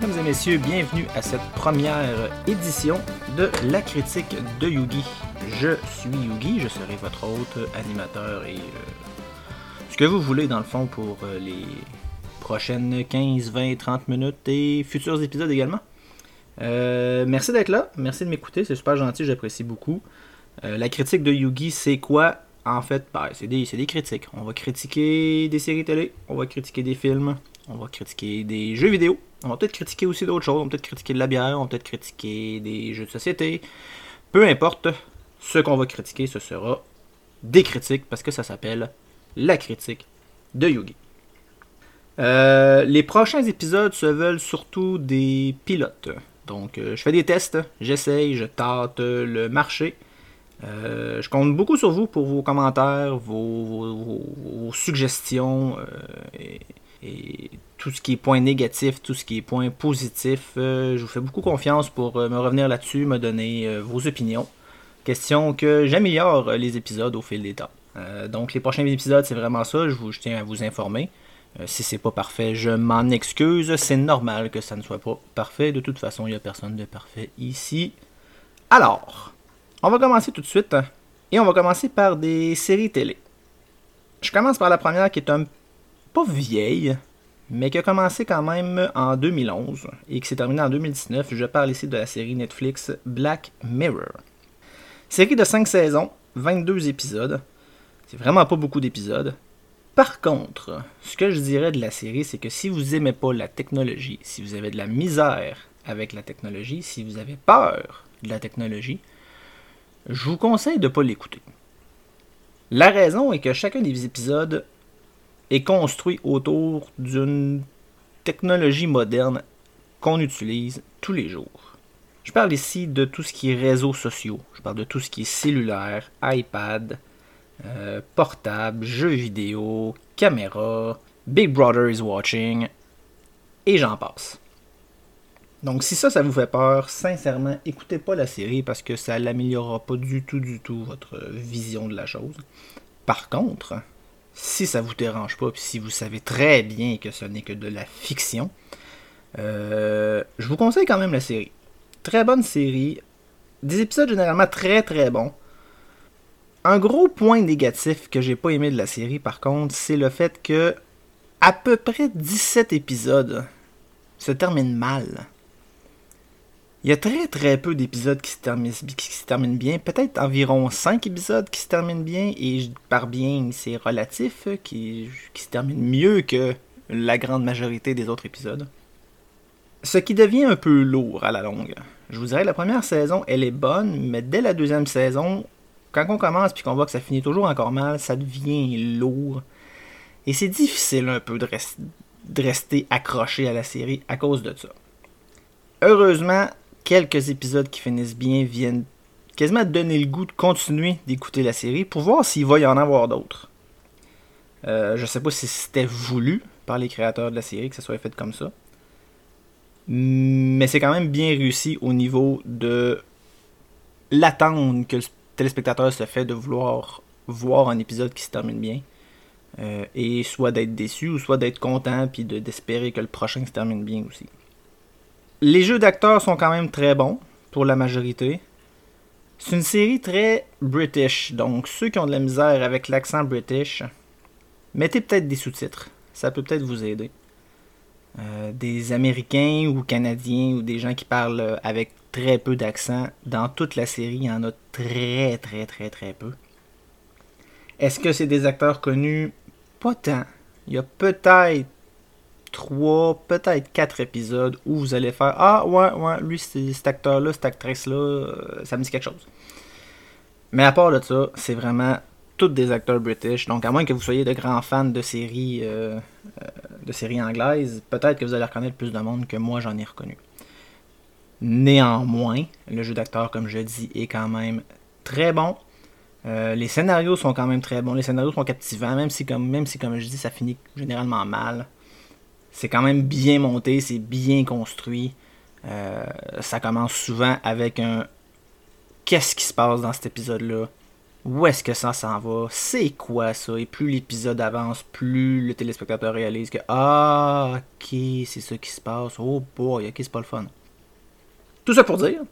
Mesdames et messieurs, bienvenue à cette première édition de la critique de Yugi. Je suis Yugi, je serai votre hôte, animateur et euh, ce que vous voulez dans le fond pour euh, les prochaines 15, 20, 30 minutes et futurs épisodes également. Euh, merci d'être là, merci de m'écouter, c'est super gentil, j'apprécie beaucoup. La critique de Yugi, c'est quoi? En fait, ben, c'est des, c'est des critiques. On va critiquer des séries télé, on va critiquer des films, on va critiquer des jeux vidéo, on va peut-être critiquer aussi d'autres choses, on va peut-être critiquer de la bière, on va peut-être critiquer des jeux de société. Peu importe, ce qu'on va critiquer, ce sera des critiques parce que ça s'appelle la critique de Yugi. Euh, les prochains épisodes se veulent surtout des pilotes. Donc, euh, je fais des tests, j'essaye, je tâte le marché. Euh, je compte beaucoup sur vous pour vos commentaires, vos, suggestions et tout ce qui est point négatif, tout ce qui est point positif. Euh, je vous fais beaucoup confiance pour euh, me revenir là-dessus, me donner euh, vos opinions. Question que j'améliore les épisodes au fil des temps. Donc les prochains épisodes, c'est vraiment ça. Je, vous, tiens à vous informer. Si c'est pas parfait, je m'en excuse. C'est normal que ça ne soit pas parfait. De toute façon, il n'y a personne de parfait ici. Alors, on va commencer tout de suite. hein, Et on va commencer par des séries télé. Je commence par la première qui est un pas vieille, mais qui a commencé quand même en 2011 et qui s'est terminée en 2019. Je parle ici de la série Netflix Black Mirror. Série de 5 saisons, 22 épisodes. C'est vraiment pas beaucoup d'épisodes. Par contre, ce que je dirais de la série, c'est que si vous aimez pas la technologie, si vous avez de la misère avec la technologie, si vous avez peur de la technologie, je vous conseille de ne pas l'écouter. La raison est que chacun des épisodes est construit autour d'une technologie moderne qu'on utilise tous les jours. Je parle ici de tout ce qui est réseaux sociaux, je parle de tout ce qui est cellulaire, iPad, euh, portable, jeux vidéo, caméra, Big Brother is watching, et j'en passe. Donc si ça, ça vous fait peur, sincèrement, écoutez pas la série parce que ça l'améliorera pas du tout, du tout votre vision de la chose. Par contre, si ça vous dérange pas, puis si vous savez très bien que ce n'est que de la fiction, euh, je vous conseille quand même la série. Très bonne série, des épisodes généralement très très bons. Un gros point négatif que j'ai pas aimé de la série, par contre, c'est le fait que à peu près 17 épisodes se terminent mal. Il y a très très peu d'épisodes qui se terminent, bien. Peut-être environ 5 épisodes qui se terminent bien. Et par bien, c'est relatif. Qui, se terminent mieux que la grande majorité des autres épisodes. Ce qui devient un peu lourd à la longue. Je vous dirais, la première saison, elle est bonne. Mais dès la deuxième saison, quand on commence puis qu'on voit que ça finit toujours encore mal, ça devient lourd. Et c'est difficile un peu de rester accroché à la série à cause de ça. Heureusement, quelques épisodes qui finissent bien viennent quasiment donner le goût de continuer d'écouter la série pour voir s'il va y en avoir d'autres. Euh, je sais pas si c'était voulu par les créateurs de la série que ça soit fait comme ça. Mais c'est quand même bien réussi au niveau de l'attente que le téléspectateur se fait de vouloir voir un épisode qui se termine bien. Euh, et soit d'être déçu ou soit d'être content puis de- d'espérer que le prochain se termine bien aussi. Les jeux d'acteurs sont quand même très bons pour la majorité. C'est une série très british, donc ceux qui ont de la misère avec l'accent british, mettez peut-être des sous-titres. Ça peut peut-être vous aider. Euh, des Américains ou Canadiens ou des gens qui parlent avec très peu d'accent, dans toute la série, il y en a très très très très peu. Est-ce que c'est des acteurs connus? Pas tant. Il y a peut-être trois, peut-être quatre épisodes où vous allez faire Ah ouais, ouais, lui, cet acteur-là, cette actrice-là, euh, ça me dit quelque chose. Mais à part de ça, c'est vraiment tous des acteurs british. Donc, à moins que vous soyez de grands fans de séries, euh, euh, de séries anglaises, peut-être que vous allez reconnaître plus de monde que moi j'en ai reconnu. Néanmoins, le jeu d'acteur, comme je dis, est quand même très bon. Euh, les scénarios sont quand même très bons. Les scénarios sont captivants, même si, comme, même si, comme je dis, ça finit généralement mal. C'est quand même bien monté, c'est bien construit. Euh, ça commence souvent avec un qu'est-ce qui se passe dans cet épisode-là? Où est-ce que ça s'en va, c'est quoi ça, et plus l'épisode avance, plus le téléspectateur réalise que ah ok c'est ça qui se passe, oh boy ok c'est pas le fun. Tout ça pour dire,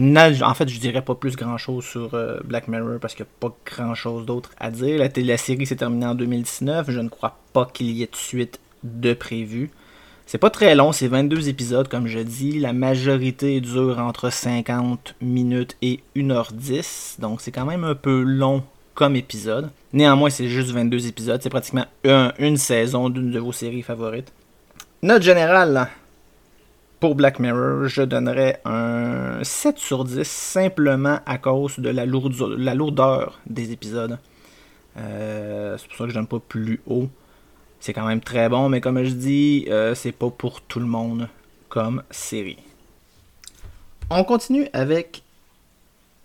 en fait je dirais pas plus grand chose sur euh, Black Mirror parce qu'il n'y a pas grand chose d'autre à dire. La, série s'est terminée en 2019, je ne crois pas qu'il y ait de suite de prévu. C'est pas très long, c'est 22 épisodes comme je dis. La majorité dure entre 50 minutes et 1h10. Donc c'est quand même un peu long comme épisode. Néanmoins, c'est juste 22 épisodes. C'est pratiquement une saison d'une de vos séries favorites. Note générale pour Black Mirror, je donnerais un 7 sur 10 simplement à cause de la lourdeur, des épisodes. Euh, c'est pour ça que je donne pas plus haut. C'est quand même très bon, mais comme je dis, euh, c'est pas pour tout le monde comme série. On continue avec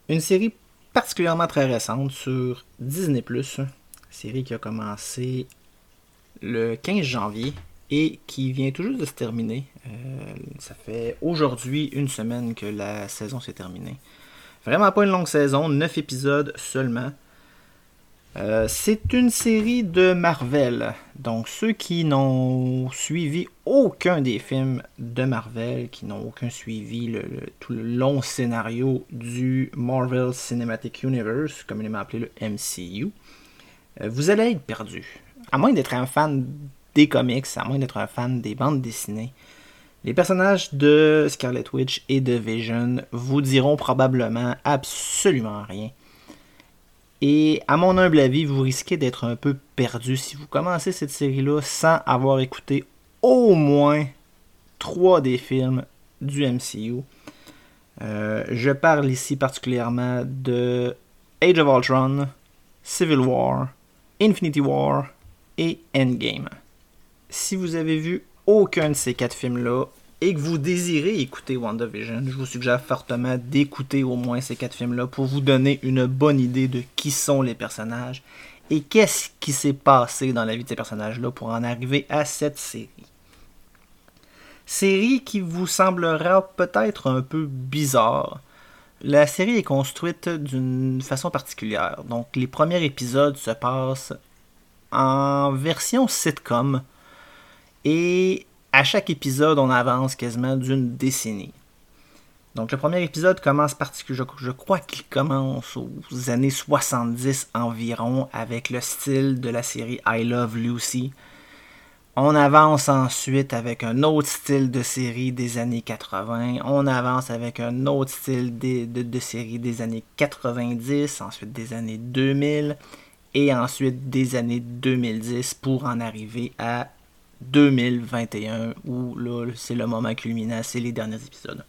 une série particulièrement très récente sur Disney ⁇ série qui a commencé le 15 janvier et qui vient tout juste de se terminer. Euh, ça fait aujourd'hui une semaine que la saison s'est terminée. Vraiment pas une longue saison, 9 épisodes seulement. Euh, c'est une série de Marvel. Donc ceux qui n'ont suivi aucun des films de Marvel, qui n'ont aucun suivi le, tout le long scénario du Marvel Cinematic Universe, comme il est appelé le MCU, euh, vous allez être perdu. À moins d'être un fan des comics, à moins d'être un fan des bandes dessinées, les personnages de Scarlet Witch et de Vision vous diront probablement absolument rien. Et à mon humble avis, vous risquez d'être un peu perdu si vous commencez cette série-là sans avoir écouté au moins trois des films du MCU. Euh, je parle ici particulièrement de Age of Ultron, Civil War, Infinity War et Endgame. Si vous avez vu aucun de ces quatre films-là, et que vous désirez écouter WandaVision, je vous suggère fortement d'écouter au moins ces quatre films-là pour vous donner une bonne idée de qui sont les personnages et qu'est-ce qui s'est passé dans la vie de ces personnages-là pour en arriver à cette série. Série qui vous semblera peut-être un peu bizarre. La série est construite d'une façon particulière. Donc les premiers épisodes se passent en version sitcom et à chaque épisode, on avance quasiment d'une décennie. Donc le premier épisode commence particulièrement, je, crois qu'il commence aux années 70 environ avec le style de la série I Love Lucy. On avance ensuite avec un autre style de série des années 80. On avance avec un autre style de, de série des années 90, ensuite des années 2000 et ensuite des années 2010 pour en arriver à 2021 où là c'est le moment culminant, c'est les derniers épisodes.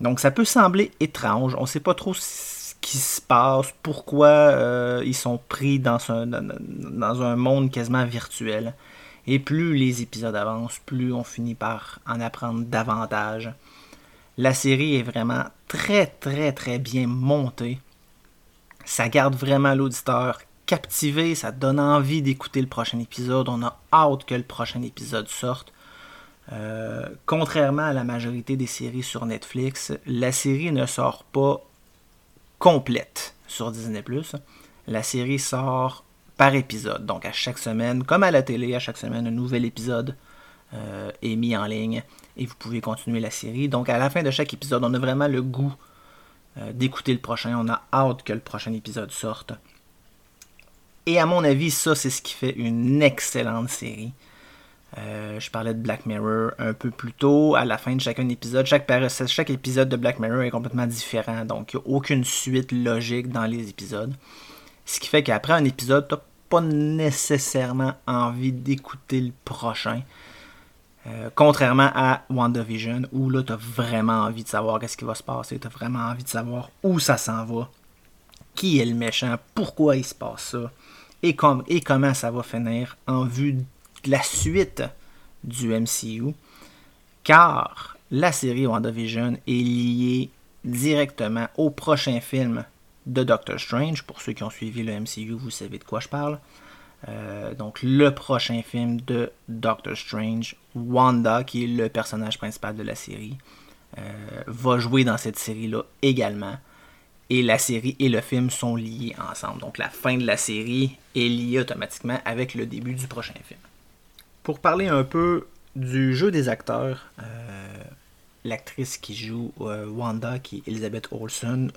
Donc ça peut sembler étrange, on ne sait pas trop ce qui se passe, pourquoi euh, ils sont pris dans un, dans un monde quasiment virtuel. Et plus les épisodes avancent, plus on finit par en apprendre davantage. La série est vraiment très très très bien montée. Ça garde vraiment l'auditeur captivé, ça donne envie d'écouter le prochain épisode. On a hâte que le prochain épisode sorte. Euh, contrairement à la majorité des séries sur Netflix, la série ne sort pas complète sur Disney ⁇ La série sort par épisode. Donc à chaque semaine, comme à la télé, à chaque semaine, un nouvel épisode euh, est mis en ligne et vous pouvez continuer la série. Donc à la fin de chaque épisode, on a vraiment le goût euh, d'écouter le prochain. On a hâte que le prochain épisode sorte. Et à mon avis, ça, c'est ce qui fait une excellente série. Euh, je parlais de Black Mirror un peu plus tôt. À la fin de chacun épisode, chaque, chaque épisode de Black Mirror est complètement différent. Donc, il n'y a aucune suite logique dans les épisodes. Ce qui fait qu'après un épisode, tu n'as pas nécessairement envie d'écouter le prochain. Euh, contrairement à WandaVision, où là, tu as vraiment envie de savoir qu'est-ce qui va se passer. Tu as vraiment envie de savoir où ça s'en va. Qui est le méchant, pourquoi il se passe ça et, comment ça va finir en vue de la suite du MCU. Car la série WandaVision est liée directement au prochain film de Doctor Strange. Pour ceux qui ont suivi le MCU, vous savez de quoi je parle. Euh, donc le prochain film de Doctor Strange, Wanda, qui est le personnage principal de la série, euh, va jouer dans cette série-là également. Et la série et le film sont liés ensemble. Donc la fin de la série est liée automatiquement avec le début du prochain film. Pour parler un peu du jeu des acteurs, euh, l'actrice qui joue euh, Wanda, qui est Elizabeth Olsen,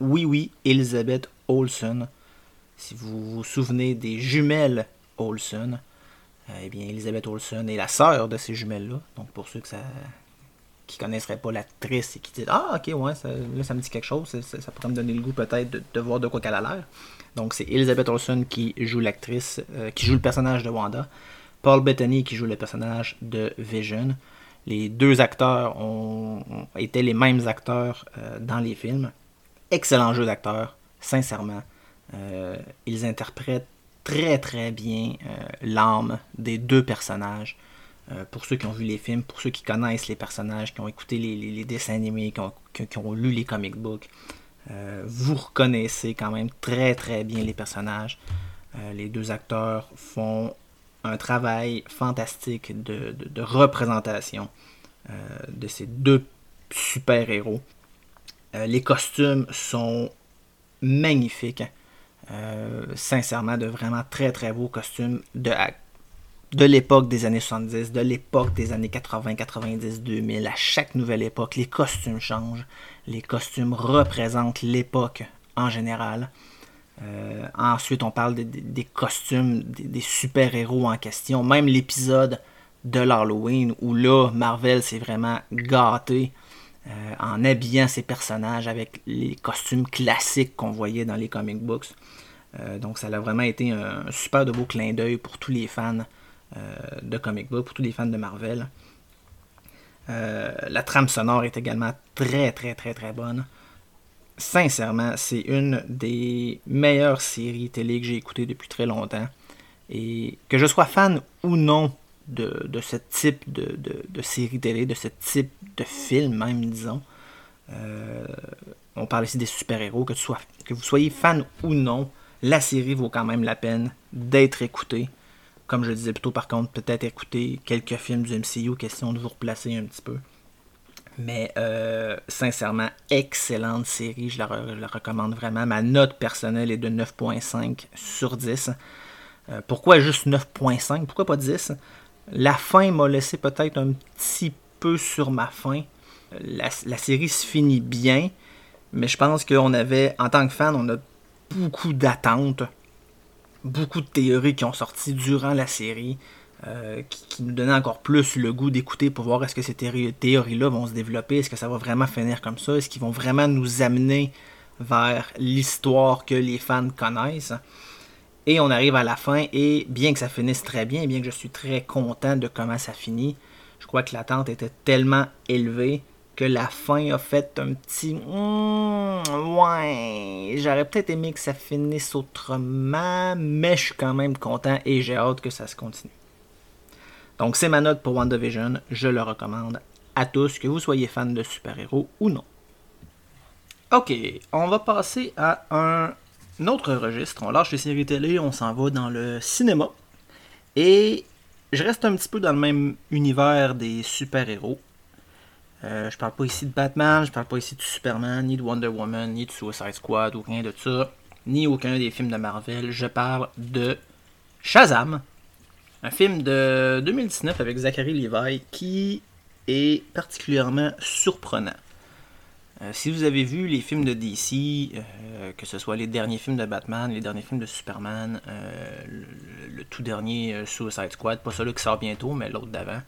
oui oui, Elizabeth Olsen. Si vous vous souvenez des jumelles Olsen, euh, eh bien Elizabeth Olsen est la sœur de ces jumelles-là. Donc pour ceux que ça, qui connaisseraient pas l'actrice et qui disent Ah, ok, ouais, ça, là, ça me dit quelque chose, ça, pourrait me donner le goût peut-être de, voir de quoi qu'elle a l'air. Donc, c'est Elizabeth Olsen qui joue l'actrice, euh, qui joue le personnage de Wanda. Paul Bettany qui joue le personnage de Vision. Les deux acteurs ont, été les mêmes acteurs euh, dans les films. Excellent jeu d'acteurs, sincèrement. Euh, ils interprètent très très bien l'âme des deux personnages. Euh, pour ceux qui ont vu les films, pour ceux qui connaissent les personnages, qui ont écouté les, dessins animés, qui ont, lu les comic books, euh, vous reconnaissez quand même très très bien les personnages. Euh, les deux acteurs font un travail fantastique de, représentation de ces deux super-héros. les costumes sont magnifiques. sincèrement, de vraiment très très beaux costumes de, de l'époque des années 70, de l'époque des années 80, 90, 2000, à chaque nouvelle époque, les costumes changent. Les costumes représentent l'époque en général. Euh, ensuite, on parle des costumes des, super-héros en question. Même l'épisode de l'Halloween où là, Marvel s'est vraiment gâté euh, en habillant ses personnages avec les costumes classiques qu'on voyait dans les comic books. Euh, donc ça a vraiment été un super de beau clin d'œil pour tous les fans de comic book, pour tous les fans de Marvel. Euh, la trame sonore est également très très très très bonne. Sincèrement, c'est une des meilleures séries télé que j'ai écoutées depuis très longtemps. Et que je sois fan ou non de, ce type de, de, télé, de ce type de film même, disons. Euh, on parle ici des super-héros, que, que vous soyez fan ou non, la série vaut quand même la peine d'être écoutée. Comme je disais plutôt, par contre, peut-être écouter quelques films du MCU, question de vous replacer un petit peu. Mais euh, sincèrement, excellente série, je la, recommande vraiment. Ma note personnelle est de 9.5 sur 10. Euh, pourquoi juste 9.5 Pourquoi pas 10 La fin m'a laissé peut-être un petit peu sur ma fin. La, la série se finit bien, mais je pense qu'on avait, en tant que fan, on a beaucoup d'attentes beaucoup de théories qui ont sorti durant la série, euh, qui, nous donnaient encore plus le goût d'écouter pour voir est-ce que ces théories-là vont se développer, est-ce que ça va vraiment finir comme ça, est-ce qu'ils vont vraiment nous amener vers l'histoire que les fans connaissent. Et on arrive à la fin, et bien que ça finisse très bien, bien que je suis très content de comment ça finit, je crois que l'attente était tellement élevée que la fin a fait un petit hmm, ouais j'aurais peut-être aimé que ça finisse autrement mais je suis quand même content et j'ai hâte que ça se continue donc c'est ma note pour WandaVision. Je le recommande à tous que vous soyez fan de super-héros ou non. Ok on va passer à un autre registre. On lâche les séries télé on s'en va dans le cinéma. Et je reste un petit peu dans le même univers des super-héros euh, je parle pas ici de Batman, je parle pas ici de Superman, ni de Wonder Woman, ni de Suicide Squad, ou rien de ça, ni aucun des films de Marvel. Je parle de Shazam, un film de 2019 avec Zachary Levi qui est particulièrement surprenant. Euh, si vous avez vu les films de DC, euh, que ce soit les derniers films de Batman, les derniers films de Superman, le, le, tout dernier Suicide Squad, pas celui qui sort bientôt, mais l'autre d'avant,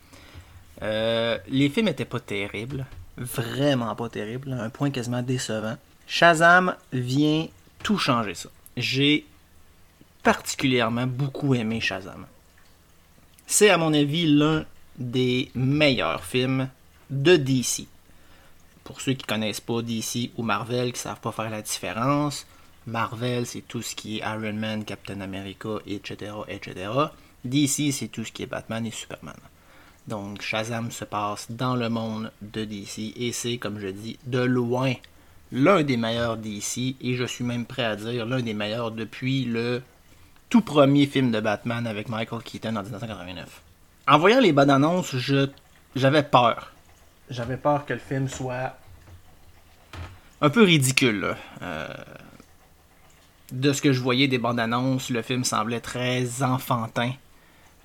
euh, les films étaient pas terribles. Vraiment pas terribles. Un point quasiment décevant. Shazam vient tout changer ça. J'ai particulièrement beaucoup aimé Shazam. C'est à mon avis l'un des meilleurs films de DC. Pour ceux qui connaissent pas DC ou Marvel, qui savent pas faire la différence, Marvel c'est tout ce qui est Iron Man, Captain America, etc., etc. DC c'est tout ce qui est Batman et Superman. Donc Shazam se passe dans le monde de DC et c'est, comme je dis, de loin l'un des meilleurs DC et je suis même prêt à dire l'un des meilleurs depuis le tout premier film de Batman avec Michael Keaton en 1989. En voyant les bandes annonces, j'avais peur. J'avais peur que le film soit un peu ridicule. Euh, de ce que je voyais des bandes annonces, le film semblait très enfantin,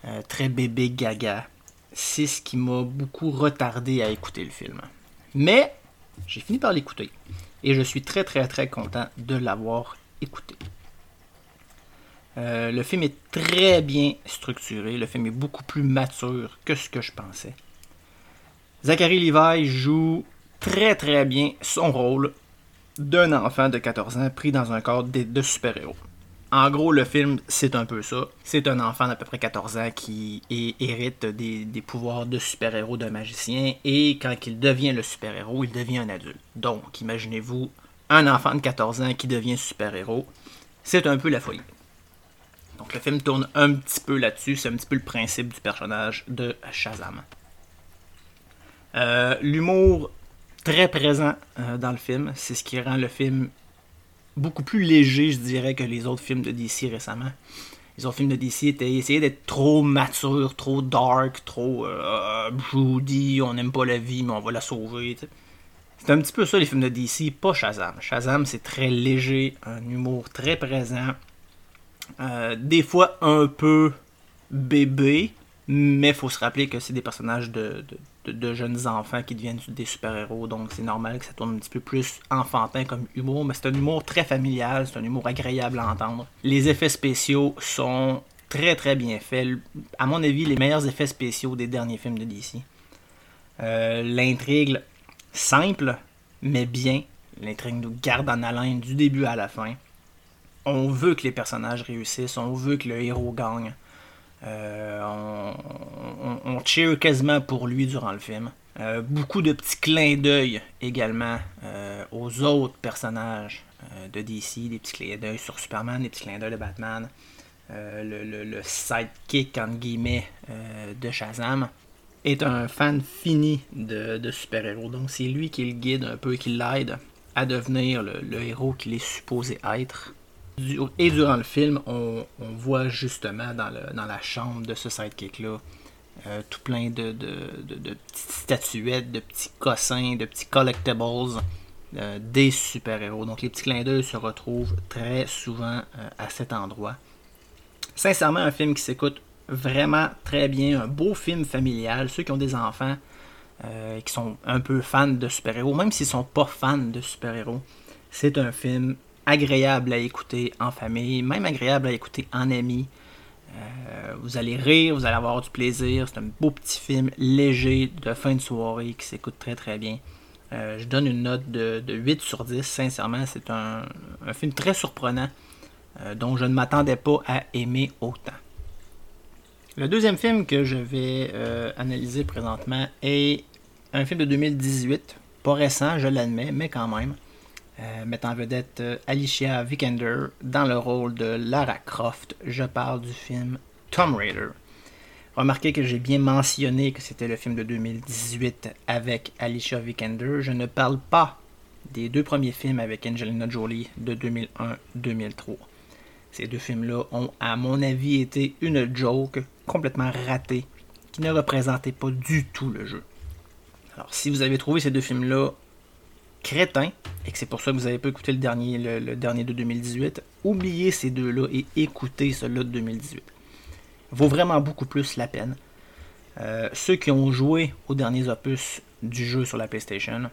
euh, très bébé gaga. C'est ce qui m'a beaucoup retardé à écouter le film. Mais j'ai fini par l'écouter. Et je suis très très très content de l'avoir écouté. Euh, le film est très bien structuré. Le film est beaucoup plus mature que ce que je pensais. Zachary Levi joue très très bien son rôle d'un enfant de 14 ans pris dans un corps de, super-héros. En gros, le film, c'est un peu ça. C'est un enfant d'à peu près 14 ans qui hérite des, pouvoirs de super-héros d'un magicien et quand il devient le super-héros, il devient un adulte. Donc, imaginez-vous un enfant de 14 ans qui devient super-héros. C'est un peu la folie. Donc le film tourne un petit peu là-dessus, c'est un petit peu le principe du personnage de Shazam. Euh, l'humour très présent euh, dans le film, c'est ce qui rend le film beaucoup plus léger, je dirais, que les autres films de DC récemment. Les autres films de DC étaient essayés d'être trop matures, trop dark, trop euh, broody, on n'aime pas la vie, mais on va la sauver. C'est un petit peu ça les films de DC, pas Shazam. Shazam, c'est très léger, un humour très présent, euh, des fois un peu bébé, mais faut se rappeler que c'est des personnages de, jeunes enfants qui deviennent des super-héros, donc c'est normal que ça tourne un petit peu plus enfantin comme humour, mais c'est un humour très familial, c'est un humour agréable à entendre. Les effets spéciaux sont très très bien faits, à mon avis les meilleurs effets spéciaux des derniers films de DC. Euh, l'intrigue simple, mais bien, l'intrigue nous garde en haleine du début à la fin on veut que les personnages réussissent, on veut que le héros gagne. Euh, on, cheer quasiment pour lui durant le film. Euh, beaucoup de petits clins d'œil également euh, aux autres personnages de DC, des petits clins d'œil sur Superman, des petits clins d'œil de Batman, le, sidekick entre guillemets de Shazam est un fan fini de, super-héros. Donc c'est lui qui le guide un peu, qui l'aide à devenir le héros qu'il est supposé être. Et durant le film, on, voit justement dans, la chambre de ce sidekick-là euh, tout plein de, petites statuettes, de petits cossins, de petits collectibles euh, des super-héros. Donc les petits clins d'œil se retrouvent très souvent euh, à cet endroit. Sincèrement, un film qui s'écoute vraiment très bien, un beau film familial. Ceux qui ont des enfants qui sont un peu fans de super-héros, même s'ils ne sont pas fans de super-héros, c'est un film agréable à écouter en famille, même agréable à écouter en ami. Euh, vous allez rire, vous allez avoir du plaisir. C'est un beau petit film léger de fin de soirée qui s'écoute très très bien. Euh, je donne une note de, 8 sur 10. Sincèrement, c'est un, film très surprenant euh, dont je ne m'attendais pas à aimer autant. Le deuxième film que je vais analyser présentement est un film de 2018. Pas récent, je l'admets, mais quand même. Euh, mettant en vedette euh, Alicia Vikander dans le rôle de Lara Croft. Je parle du film Tomb Raider. Remarquez que j'ai bien mentionné que c'était le film de 2018 avec Alicia Vikander. Je ne parle pas des deux premiers films avec Angelina Jolie de 2001-2003. Ces deux films-là ont, à mon avis, été une joke complètement ratée qui ne représentait pas du tout le jeu. Alors, si vous avez trouvé ces deux films-là crétin, et que c'est pour ça que vous n'avez pas écouté le dernier, le, dernier de 2018, oubliez ces deux-là et écoutez celui-là de 2018. Vaut vraiment beaucoup plus la peine. Euh, ceux qui ont joué aux derniers opus du jeu sur la PlayStation,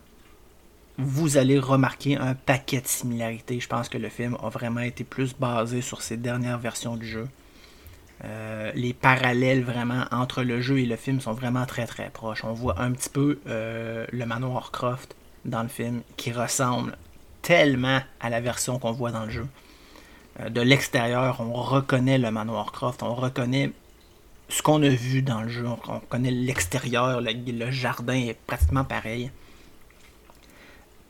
vous allez remarquer un paquet de similarités. Je pense que le film a vraiment été plus basé sur ces dernières versions du jeu. Euh, les parallèles vraiment entre le jeu et le film sont vraiment très très proches. On voit un petit peu euh, le manoir Croft dans le film qui ressemble tellement à la version qu'on voit dans le jeu. Euh, de l'extérieur, on reconnaît le manoir Croft, on reconnaît ce qu'on a vu dans le jeu, on reconnaît l'extérieur, le, jardin est pratiquement pareil.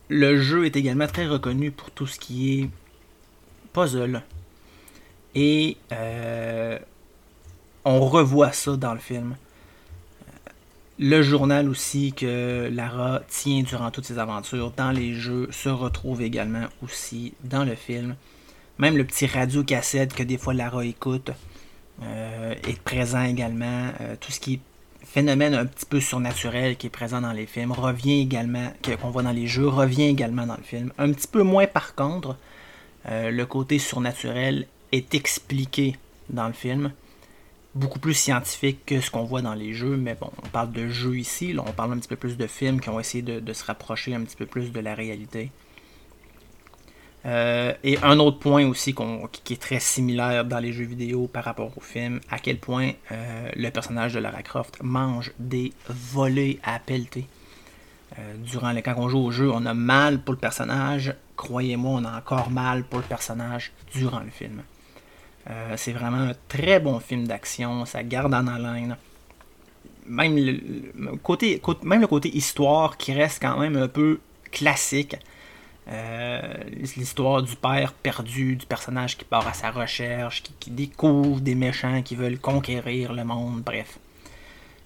Le jeu est également très reconnu pour tout ce qui est puzzle. Et euh, on revoit ça dans le film le journal aussi que Lara tient durant toutes ses aventures dans les jeux se retrouve également aussi dans le film. Même le petit radio-cassette que des fois Lara écoute euh, est présent également. Euh, tout ce qui est phénomène un petit peu surnaturel qui est présent dans les films revient également, qu'on voit dans les jeux, revient également dans le film. Un petit peu moins par contre, euh, le côté surnaturel est expliqué dans le film. Beaucoup plus scientifique que ce qu'on voit dans les jeux, mais bon, on parle de jeux ici, on parle un petit peu plus de films qui ont essayé de se rapprocher un petit peu plus de la réalité. Euh, et un autre point aussi qui est très similaire dans les jeux vidéo par rapport au film, à quel point euh, le personnage de Lara Croft mange des volets à pelleter. Euh, durant quand on joue au jeu, on a mal pour le personnage. Croyez-moi, on a encore mal pour le personnage durant le film. C'est vraiment un très bon film d'action, ça garde en haleine. Même le côté histoire qui reste quand même un peu classique euh, l'histoire du père perdu, du personnage qui part à sa recherche, qui, découvre des méchants qui veulent conquérir le monde, bref.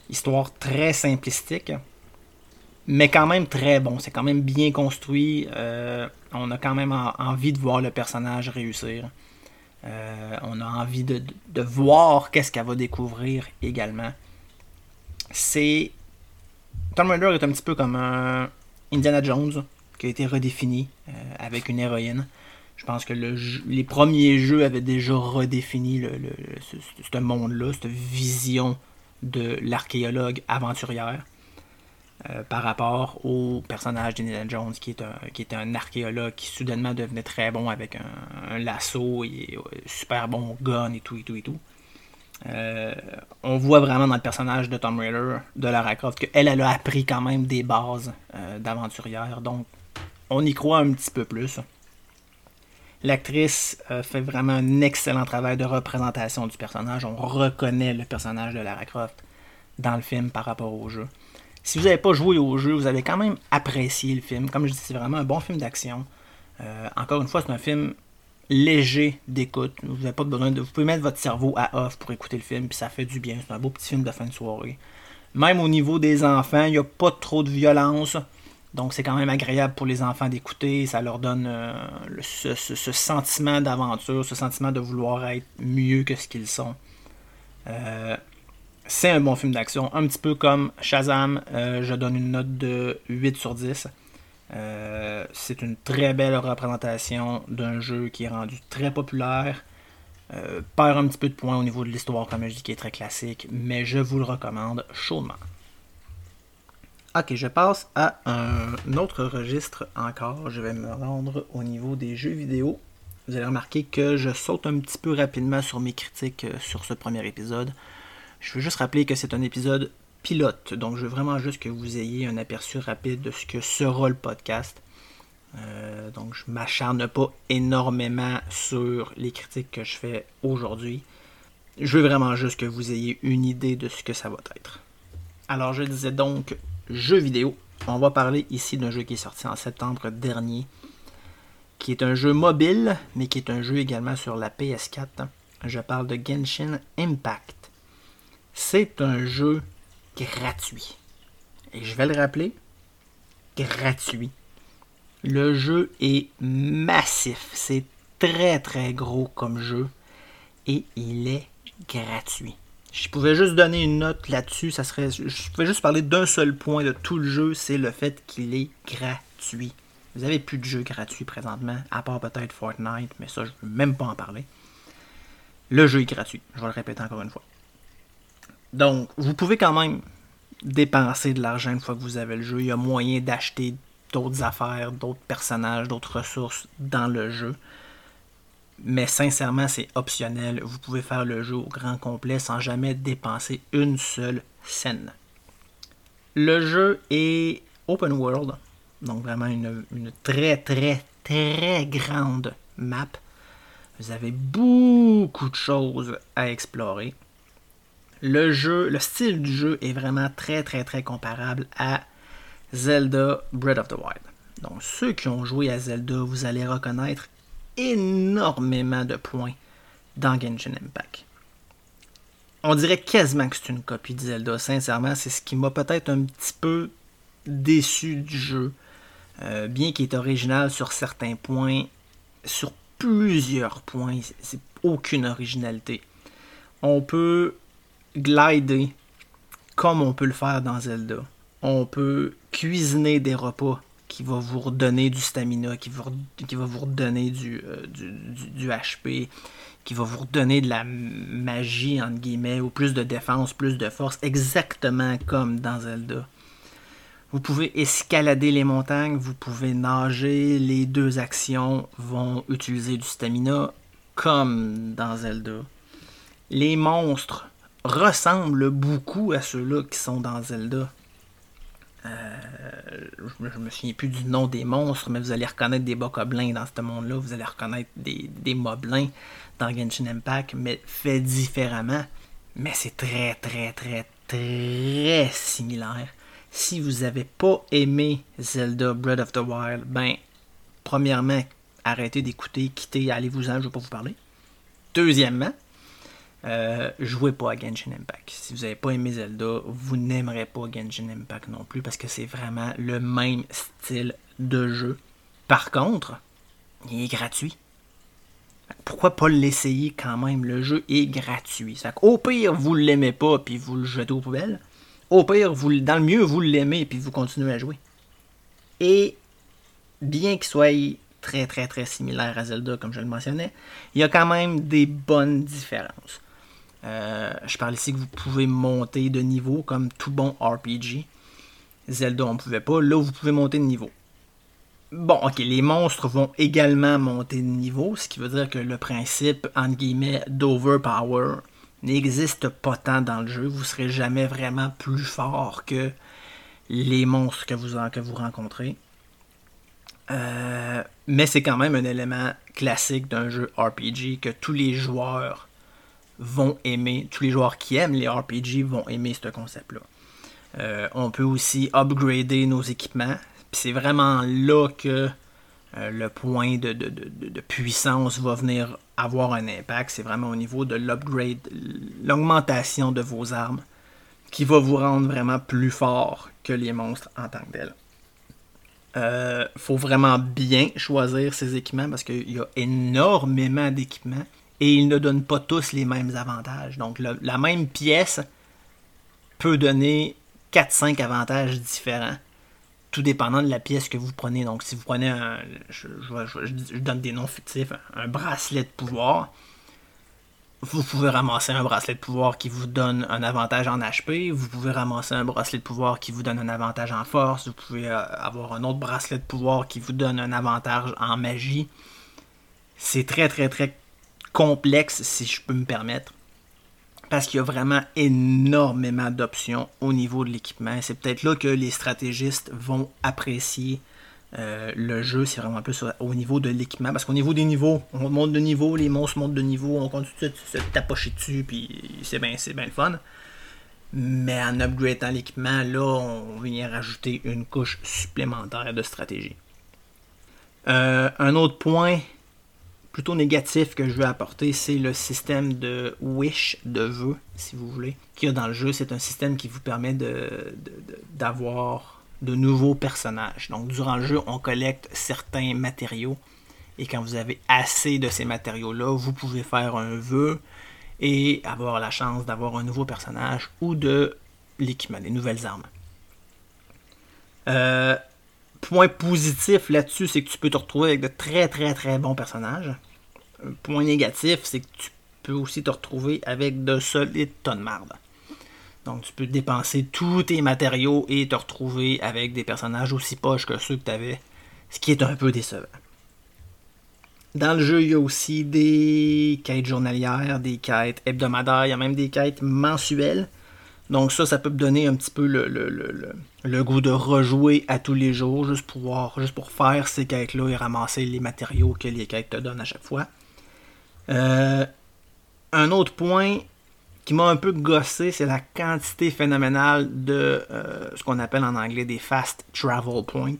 Histoire très simplistique, mais quand même très bon. C'est quand même bien construit. Euh, on a quand même envie de voir le personnage réussir. Euh, on a envie de, voir qu'est-ce qu'elle va découvrir également. C'est. Tomb Raider est un petit peu comme Indiana Jones qui a été redéfini euh, avec une héroïne. Je pense que les premiers jeux avaient déjà redéfini le, ce, monde-là, cette vision de l'archéologue aventurière euh, par rapport au personnage d'Indiana Jones qui, est un, qui était un archéologue qui soudainement devenait très bon avec un, lasso et euh, super bon gun et tout et tout et tout. on voit vraiment dans le personnage de Tom Raider, de Lara Croft, qu'elle elle a appris quand même des bases d'aventurière. Donc on y croit un petit peu plus. L'actrice euh, fait vraiment un excellent travail de représentation du personnage. On reconnaît le personnage de Lara Croft dans le film par rapport au jeu. Si vous n'avez pas joué au jeu, vous avez quand même apprécié le film. Comme je dis, c'est vraiment un bon film d'action. Euh, encore une fois, c'est un film léger d'écoute. Vous n'avez pas besoin de. Vous pouvez mettre votre cerveau à off pour écouter le film, puis ça fait du bien. C'est un beau petit film de fin de soirée. Même au niveau des enfants, il n'y a pas trop de violence. Donc c'est quand même agréable pour les enfants d'écouter, ça leur donne euh, ce, sentiment d'aventure, ce sentiment de vouloir être mieux que ce qu'ils sont. Euh, c'est un bon film d'action, un petit peu comme Shazam, euh, je donne une note de 8 sur 10. c'est une très belle représentation d'un jeu qui est rendu très populaire. perd un petit peu de points au niveau de l'histoire, comme je dis, qui est très classique, mais je vous le recommande chaudement. Ok, je passe à un autre registre encore. Je vais me rendre au niveau des jeux vidéo. Vous allez remarquer que je saute un petit peu rapidement sur mes critiques euh, sur ce premier épisode. Je veux juste rappeler que c'est un épisode pilote, donc je veux vraiment juste que vous ayez un aperçu rapide de ce que sera le podcast. Euh, donc je m'acharne pas énormément sur les critiques que je fais aujourd'hui. Je veux vraiment juste que vous ayez une idée de ce que ça va être. Alors je disais donc jeux vidéo. On va parler ici d'un jeu qui est sorti en septembre dernier, qui est un jeu mobile, mais qui est un jeu également sur la PS4. Je parle de Genshin Impact. C'est un jeu gratuit. Et je vais le rappeler, gratuit. Le jeu est massif. C'est très très gros comme jeu. Et il est gratuit je pouvais juste donner une note là-dessus, ça serait. Je pouvais juste parler d'un seul point de tout le jeu, c'est le fait qu'il est gratuit. Vous avez plus de jeux gratuits présentement, à part peut-être Fortnite, mais ça, je ne veux même pas en parler. Le jeu est gratuit, je vais le répéter encore une fois. Donc, vous pouvez quand même dépenser de l'argent une fois que vous avez le jeu. Il y a moyen d'acheter d'autres affaires, d'autres personnages, d'autres ressources dans le jeu. Mais sincèrement, c'est optionnel. Vous pouvez faire le jeu au grand complet sans jamais dépenser une seule scène. Le jeu est open world, donc vraiment une, très très très grande map. Vous avez beaucoup de choses à explorer. Le jeu, le style du jeu est vraiment très très très comparable à Zelda Breath of the Wild. Donc ceux qui ont joué à Zelda, vous allez reconnaître énormément de points dans Genshin Impact. On dirait quasiment que c'est une copie de Zelda. Sincèrement, c'est ce qui m'a peut-être un petit peu déçu du jeu. Euh, bien qu'il est original sur certains points, sur plusieurs points, c'est aucune originalité. On peut glider comme on peut le faire dans Zelda. On peut cuisiner des repas qui va vous redonner du stamina, qui, qui va vous redonner du, euh, du, HP, qui va vous redonner de la magie, entre guillemets, ou plus de défense, plus de force, exactement comme dans Zelda. Vous pouvez escalader les montagnes, vous pouvez nager, les deux actions vont utiliser du stamina, comme dans Zelda. Les monstres ressemblent beaucoup à ceux-là qui sont dans Zelda. Euh, je, me souviens plus du nom des monstres, mais vous allez reconnaître des bokoblins dans ce monde-là, vous allez reconnaître des, des moblins dans Genshin Impact, mais fait différemment. Mais c'est très, très, très, très similaire. Si vous n'avez pas aimé Zelda Breath of the Wild, ben, premièrement, arrêtez d'écouter, quittez, allez-vous-en, je ne vais pas vous parler. Deuxièmement, euh, jouez pas à Genshin Impact. Si vous n'avez pas aimé Zelda, vous n'aimerez pas Genshin Impact non plus parce que c'est vraiment le même style de jeu. Par contre, il est gratuit. Pourquoi pas l'essayer quand même? Le jeu est gratuit. Au pire, vous ne l'aimez pas puis vous le jetez aux poubelles. Au pire, vous, dans le mieux, vous l'aimez puis vous continuez à jouer. Et bien qu'il soit très très très similaire à Zelda comme je le mentionnais, il y a quand même des bonnes différences. Euh, je parle ici que vous pouvez monter de niveau comme tout bon RPG. Zelda, on ne pouvait pas. Là, vous pouvez monter de niveau. Bon, ok, les monstres vont également monter de niveau, ce qui veut dire que le principe, entre guillemets, d'overpower n'existe pas tant dans le jeu. Vous ne serez jamais vraiment plus fort que les monstres que vous, rencontrez. Euh, mais c'est quand même un élément classique d'un jeu RPG que tous les joueurs vont aimer, tous les joueurs qui aiment les RPG vont aimer ce concept-là. Euh, on peut aussi upgrader nos équipements. C'est vraiment là que euh, le point de, puissance va venir avoir un impact. C'est vraiment au niveau de l'upgrade, l'augmentation de vos armes qui va vous rendre vraiment plus fort que les monstres en tant que tels. Euh, faut vraiment bien choisir ses équipements parce qu'il y a énormément d'équipements et ils ne donnent pas tous les mêmes avantages. Donc la même pièce peut donner 4-5 avantages différents, tout dépendant de la pièce que vous prenez. Donc si vous prenez un, je, donne des noms fictifs, un bracelet de pouvoir, vous pouvez ramasser un bracelet de pouvoir qui vous donne un avantage en HP, vous pouvez ramasser un bracelet de pouvoir qui vous donne un avantage en force, vous pouvez euh, avoir un autre bracelet de pouvoir qui vous donne un avantage en magie. C'est très très très complexe, si je peux me permettre. Parce qu'il y a vraiment énormément d'options au niveau de l'équipement. C'est peut-être là que les stratégistes vont apprécier euh, le jeu. C'est vraiment un peu au niveau de l'équipement. Parce qu'au niveau des niveaux, on monte de niveau, les monstres montent de niveau, on continue de se tapocher dessus, puis c'est bien, c'est bien le fun. Mais en upgradant l'équipement, là, on vient rajouter une couche supplémentaire de stratégie. Euh, un autre point plutôt négatif que je veux apporter, c'est le système de wish, de vœux, si vous voulez, qu'il y a dans le jeu. C'est un système qui vous permet d'avoir de, nouveaux personnages. Donc, durant le jeu, on collecte certains matériaux. Et quand vous avez assez de ces matériaux-là, vous pouvez faire un vœu et avoir la chance d'avoir un nouveau personnage ou de l'équipement, des nouvelles armes. Euh, point positif là-dessus, c'est que tu peux te retrouver avec de très très très bons personnages. Point négatif, c'est que tu peux aussi te retrouver avec de solides tonnes de marde. Donc tu peux dépenser tous tes matériaux et te retrouver avec des personnages aussi poches que ceux que tu avais, ce qui est un peu décevant. Dans le jeu, il y a aussi des quêtes journalières, des quêtes hebdomadaires, il y a même des quêtes mensuelles. Donc ça, ça peut me donner un petit peu le, goût de rejouer à tous les jours, juste pour, juste pour faire ces quêtes-là et ramasser les matériaux que les quêtes te donnent à chaque fois. Euh, un autre point qui m'a un peu gossé, c'est la quantité phénoménale de euh, ce qu'on appelle en anglais des fast travel points.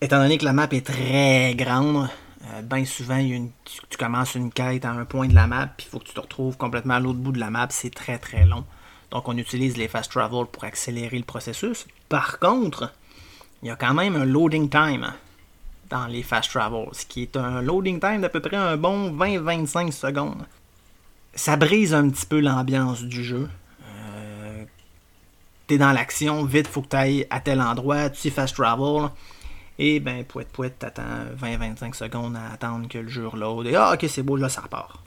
Étant donné que la map est très grande, euh, bien souvent tu, tu, commences une quête à un point de la map, puis il faut que tu te retrouves complètement à l'autre bout de la map, c'est très très long. Donc on utilise les fast travel pour accélérer le processus. Par contre, il y a quand même un loading time dans les fast travel, ce qui est un loading time d'à peu près un bon 20-25 secondes. Ça brise un petit peu l'ambiance du jeu. Euh, t'es dans l'action, vite, faut que tu ailles à tel endroit, tu fast travel. Et ben, pouet pouet, t'attends 20-25 secondes à attendre que le jeu reload. Et ah, ok, c'est beau, là, ça repart.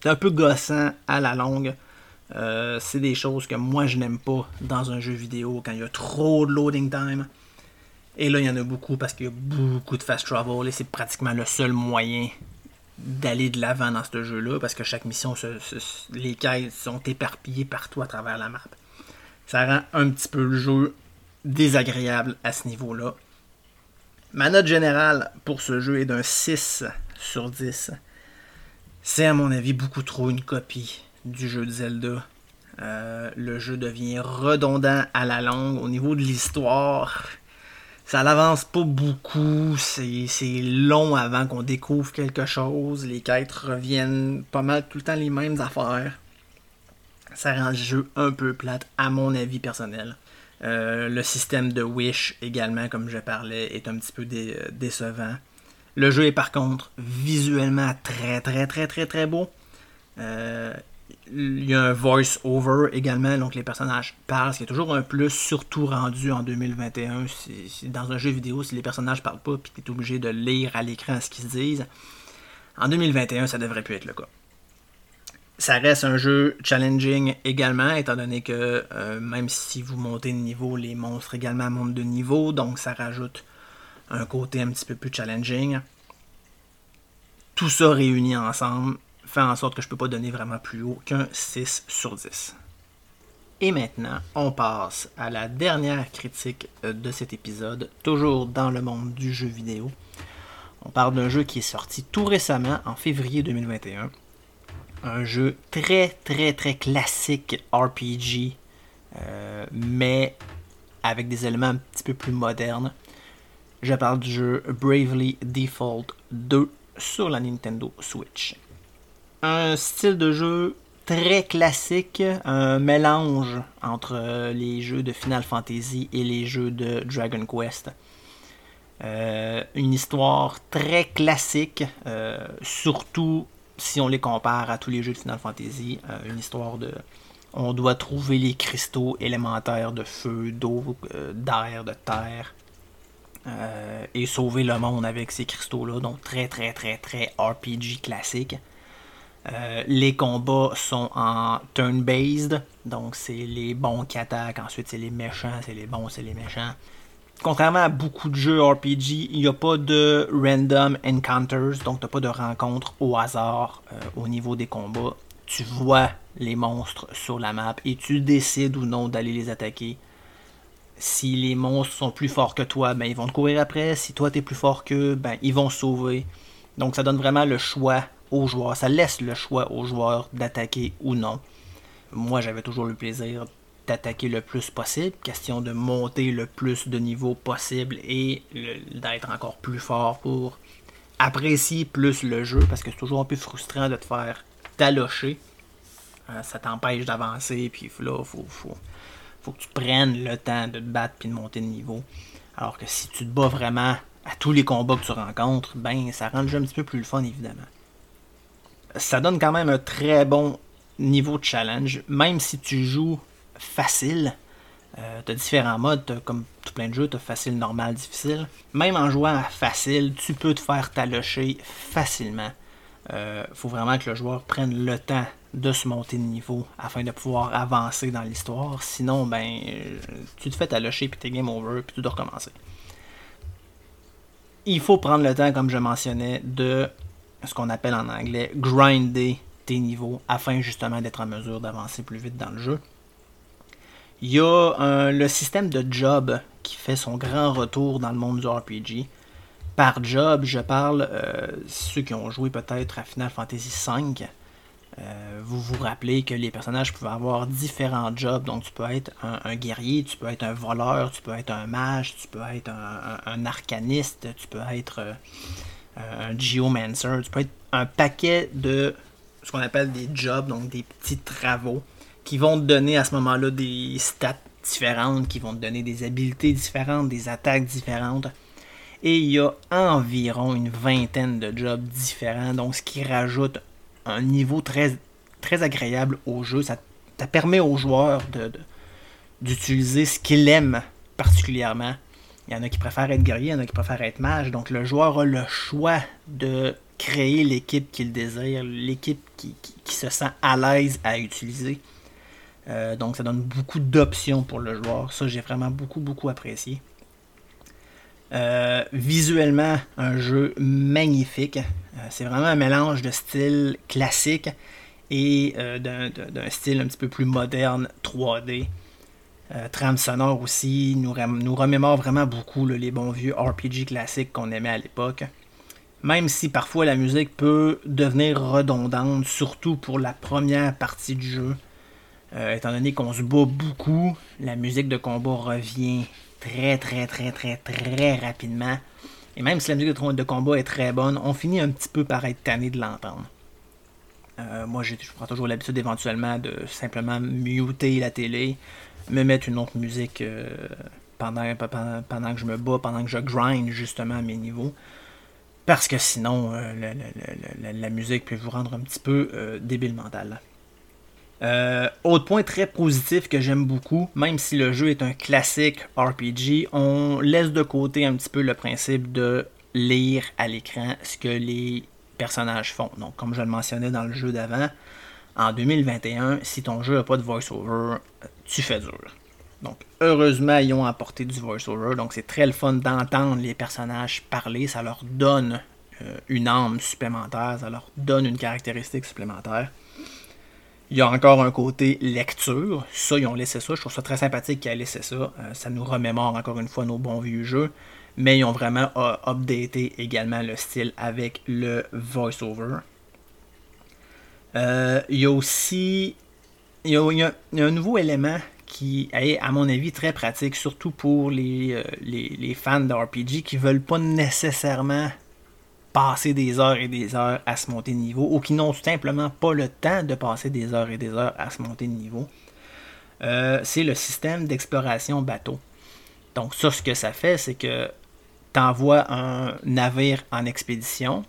C'est un peu gossant à la longue. Euh, c'est des choses que moi je n'aime pas dans un jeu vidéo quand il y a trop de loading time. Et là, il y en a beaucoup parce qu'il y a beaucoup de fast travel et c'est pratiquement le seul moyen d'aller de l'avant dans ce jeu-là parce que chaque mission, les quêtes sont éparpillées partout à travers la map. Ça rend un petit peu le jeu désagréable à ce niveau-là. Ma note générale pour ce jeu est d'un 6 sur 10. C'est à mon avis beaucoup trop une copie du jeu de Zelda. Euh, le jeu devient redondant à la longue au niveau de l'histoire. Ça n'avance pas beaucoup, c'est long avant qu'on découvre quelque chose. Les quêtes reviennent pas mal tout le temps les mêmes affaires. Ça rend le jeu un peu plate, à mon avis personnel. Euh, le système de Wish également, comme je parlais, est un petit peu décevant. Le jeu est par contre visuellement très très très très très beau. Euh, il y a un voice-over également, donc les personnages parlent, ce qui est toujours un plus, surtout rendu en 2021. dans un jeu vidéo, si les personnages parlent pas, puis tu es obligé de lire à l'écran ce qu'ils se disent, en 2021, ça devrait plus être le cas. Ça reste un jeu challenging également, étant donné que euh, même si vous montez de niveau, les monstres également montent de niveau, donc ça rajoute un côté un petit peu plus challenging. Tout ça réuni ensemble, en sorte que je ne peux pas donner vraiment plus haut qu'un 6 sur 10. Et maintenant, on passe à la dernière critique euh, de cet épisode, toujours dans le monde du jeu vidéo. On parle d'un jeu qui est sorti tout récemment, en février 2021. Un jeu très très très classique RPG, euh, mais avec des éléments un petit peu plus modernes. Je parle du jeu Bravely Default 2 sur la Nintendo Switch un style de jeu très classique, un mélange entre euh, les jeux de Final Fantasy et les jeux de Dragon Quest. Euh, une histoire très classique, euh, surtout si on les compare à tous les jeux de Final Fantasy. une histoire de. On doit trouver les cristaux élémentaires de feu, d'eau, d'air, de terre. et sauver le monde avec ces cristaux-là. Donc très très très très RPG classique. Euh, les combats sont en turn-based, donc c'est les bons qui attaquent, ensuite c'est les méchants, c'est les bons, c'est les méchants. Contrairement à beaucoup de jeux RPG, il n'y a pas de random encounters, donc tu n'as pas de rencontres au hasard euh, au niveau des combats. Tu vois les monstres sur la map et tu décides ou non d'aller les attaquer. Si les monstres sont plus forts que toi, ben ils vont te courir après. Si toi tu es plus fort qu'eux, ben ils vont sauver. Donc ça donne vraiment le choix aux joueurs. Ça laisse le choix aux joueurs d'attaquer ou non. Moi, j'avais toujours le plaisir d'attaquer le plus possible, question de monter le plus de niveau possible et d'être encore plus fort pour apprécier plus le jeu, parce que c'est toujours un peu frustrant de te faire talocher. Euh, ça t'empêche d'avancer, puis là, faut, faut, faut que tu prennes le temps de te battre puis de monter de niveau. Alors que si tu te bats vraiment à tous les combats que tu rencontres, ben ça rend le jeu un petit peu plus le fun évidemment ça donne quand même un très bon niveau de challenge, même si tu joues facile. Euh, tu as différents modes, comme tout plein de jeux, tu as facile, normal, difficile. Même en jouant à facile, tu peux te faire talocher facilement. Il euh, faut vraiment que le joueur prenne le temps de se monter de niveau afin de pouvoir avancer dans l'histoire. Sinon, ben, tu te fais talocher puis t'es game over puis tu dois recommencer. Il faut prendre le temps, comme je mentionnais, de ce qu'on appelle en anglais grinder tes niveaux afin justement d'être en mesure d'avancer plus vite dans le jeu. Il y a le système de job qui fait son grand retour dans le monde du RPG. Par job, je parle, euh, ceux qui ont joué peut-être à Final Fantasy V, euh, vous vous rappelez que les personnages pouvaient avoir différents jobs. Donc tu peux être un, guerrier, tu peux être un voleur, tu peux être un mage, tu peux être un arcaniste, tu peux être euh, un geomancer, tu peux être un paquet de ce qu'on appelle des jobs, donc des petits travaux, qui vont te donner à ce moment-là des stats différentes, qui vont te donner des habiletés différentes, des attaques différentes. Et il y a environ une vingtaine de jobs différents, donc ce qui rajoute un niveau très, très agréable au jeu. Ça, permet aux joueurs de, d'utiliser ce qu'il aime particulièrement. Il y en a qui préfèrent être guerrier, il y en a qui préfèrent être mage. Donc le joueur a le choix de créer l'équipe qu'il désire, l'équipe qui, se sent à l'aise à utiliser. Euh, donc ça donne beaucoup d'options pour le joueur. Ça, j'ai vraiment beaucoup, beaucoup apprécié. Euh, visuellement, un jeu magnifique. Euh, c'est vraiment un mélange de style classique et d'un style un petit peu plus moderne 3D. Trame sonore aussi nous, nous remémore vraiment beaucoup les bons vieux RPG classiques qu'on aimait à l'époque. Même si parfois la musique peut devenir redondante, surtout pour la première partie du jeu. Euh, étant donné qu'on se bat beaucoup, la musique de combat revient très très très très très rapidement. Et même si la musique de combat est très bonne, on finit un petit peu par être tanné de l'entendre. Euh, moi, je prends toujours l'habitude éventuellement de simplement muter la télé, me mettre une autre musique euh, pendant, pendant, que je me bats, pendant que je grind justement à mes niveaux. Parce que sinon, la, musique peut vous rendre un petit peu débile mental. Euh, autre point très positif que j'aime beaucoup, même si le jeu est un classique RPG, on laisse de côté un petit peu le principe de lire à l'écran ce que les personnages font. Donc, comme je le mentionnais dans le jeu d'avant, en 2021, si ton jeu n'a pas de voice-over, tu fais dur. Donc, heureusement, ils ont apporté du voice-over. Donc, c'est très le fun d'entendre les personnages parler. Ça leur donne euh, une âme supplémentaire, ça leur donne une caractéristique supplémentaire. Il y a encore un côté lecture. Ça, ils ont laissé ça. Je trouve ça très sympathique qu'ils aient laissé ça. Euh, ça nous remémore encore une fois nos bons vieux jeux. Mais ils ont vraiment euh, updaté également le style avec le voice-over. Euh, il y a aussi. Il y a, un nouveau élément qui est, à mon avis, très pratique, surtout pour les, les, les fans de RPG qui veulent pas nécessairement passer des heures et des heures à se monter de niveau ou qui n'ont simplement pas le temps de passer des heures et des heures à se monter de niveau. Euh, c'est le système d'exploration bateau. Donc ça, ce que ça fait, c'est que tu envoies un navire en expédition,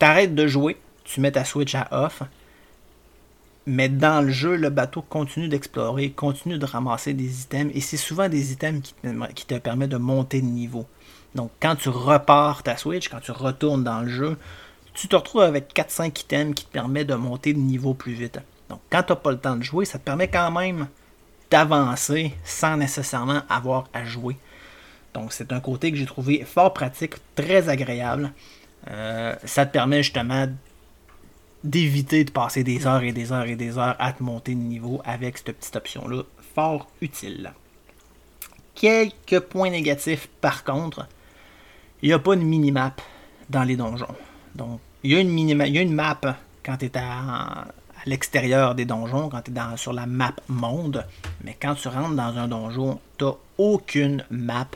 tu arrêtes de jouer, tu mets ta switch à off, mais dans le jeu, le bateau continue d'explorer, continue de ramasser des items, et c'est souvent des items qui te, qui te permettent de monter de niveau. Donc, quand tu repars ta Switch, quand tu retournes dans le jeu, tu te retrouves avec 4-5 items qui te permettent de monter de niveau plus vite. Donc, quand tu n'as pas le temps de jouer, ça te permet quand même d'avancer sans nécessairement avoir à jouer. Donc, c'est un côté que j'ai trouvé fort pratique, très agréable. Euh, ça te permet justement d'éviter de passer des heures et des heures et des heures à te monter de niveau avec cette petite option-là. Fort utile. Quelques points négatifs par contre il n'y a pas de minimap dans les donjons. Donc, il y a une, map quand tu es à, l'extérieur des donjons, quand tu es sur la map monde, mais quand tu rentres dans un donjon, tu n'as aucune map.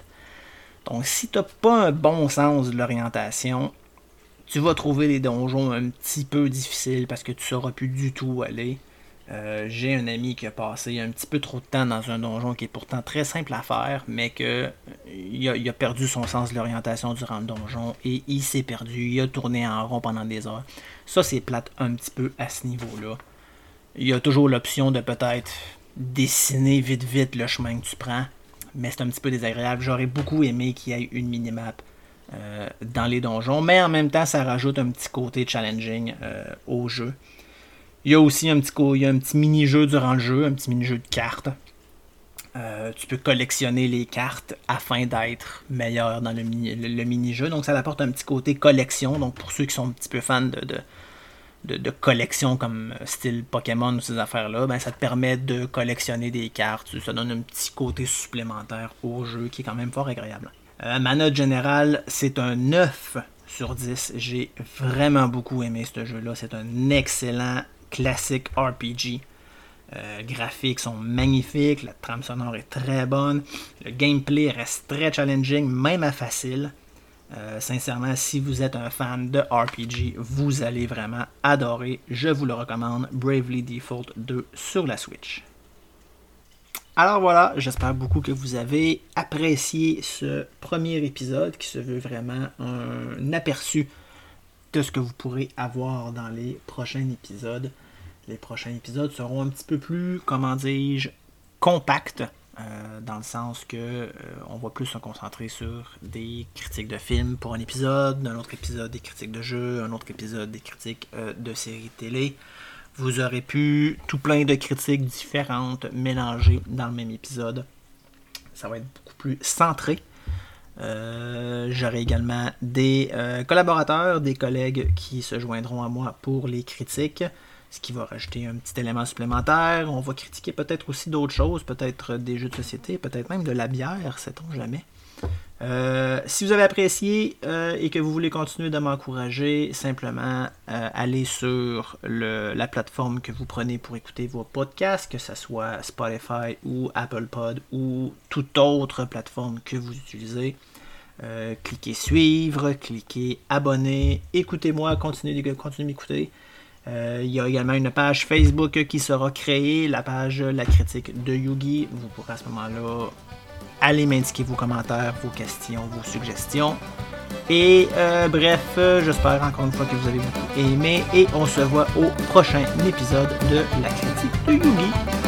Donc, si tu n'as pas un bon sens de l'orientation, tu vas trouver les donjons un petit peu difficiles parce que tu ne sauras plus du tout aller. Euh, j'ai un ami qui a passé un petit peu trop de temps dans un donjon qui est pourtant très simple à faire, mais que il a, perdu son sens de l'orientation durant le donjon et il s'est perdu, il a tourné en rond pendant des heures. Ça, c'est plate un petit peu à ce niveau-là. Il y a toujours l'option de peut-être dessiner vite vite le chemin que tu prends, mais c'est un petit peu désagréable. J'aurais beaucoup aimé qu'il y ait une minimap euh, dans les donjons, mais en même temps, ça rajoute un petit côté challenging euh, au jeu. Il y a aussi un petit, petit mini-jeu durant le jeu, un petit mini-jeu de cartes. Euh, tu peux collectionner les cartes afin d'être meilleur dans le, mini-jeu. Donc ça apporte un petit côté collection. Donc pour ceux qui sont un petit peu fans de, de, collection comme style Pokémon ou ces affaires-là, ben, ça te permet de collectionner des cartes. Ça donne un petit côté supplémentaire au jeu qui est quand même fort agréable. Euh, ma note générale, c'est un 9 sur 10. J'ai vraiment beaucoup aimé ce jeu-là. C'est un excellent classique RPG. Euh, graphiques sont magnifiques, la trame sonore est très bonne, le gameplay reste très challenging, même à facile. Euh, sincèrement, si vous êtes un fan de RPG, vous allez vraiment adorer. Je vous le recommande, Bravely Default 2 sur la Switch. Alors voilà, j'espère beaucoup que vous avez apprécié ce premier épisode qui se veut vraiment un aperçu de ce que vous pourrez avoir dans les prochains épisodes. Les prochains épisodes seront un petit peu plus, comment dis-je, compacte, dans le sens que on va plus se concentrer sur des critiques de films pour un épisode, un autre épisode des critiques de jeux, un autre épisode des critiques de séries télé. Vous aurez pu tout plein de critiques différentes mélangées dans le même épisode. Ça va être beaucoup plus centré. Euh, j'aurai également des euh, collaborateurs, des collègues qui se joindront à moi pour les critiques, ce qui va rajouter un petit élément supplémentaire. On va critiquer peut-être aussi d'autres choses, peut-être des jeux de société, peut-être même de la bière, sait-on jamais. Euh, si vous avez apprécié euh, et que vous voulez continuer de m'encourager, simplement euh, allez sur la plateforme que vous prenez pour écouter vos podcasts, que ce soit Spotify ou Apple Pod ou toute autre plateforme que vous utilisez. cliquez suivre, cliquez abonner, écoutez-moi, continuez, continuez m'écouter. il y a également une page Facebook qui sera créée, la page La critique de Yugi. Vous pourrez à ce moment-là allez m'indiquer vos commentaires, vos questions, vos suggestions. Et euh, bref, j'espère encore une fois que vous avez beaucoup aimé et on se voit au prochain épisode de la critique de Yugi.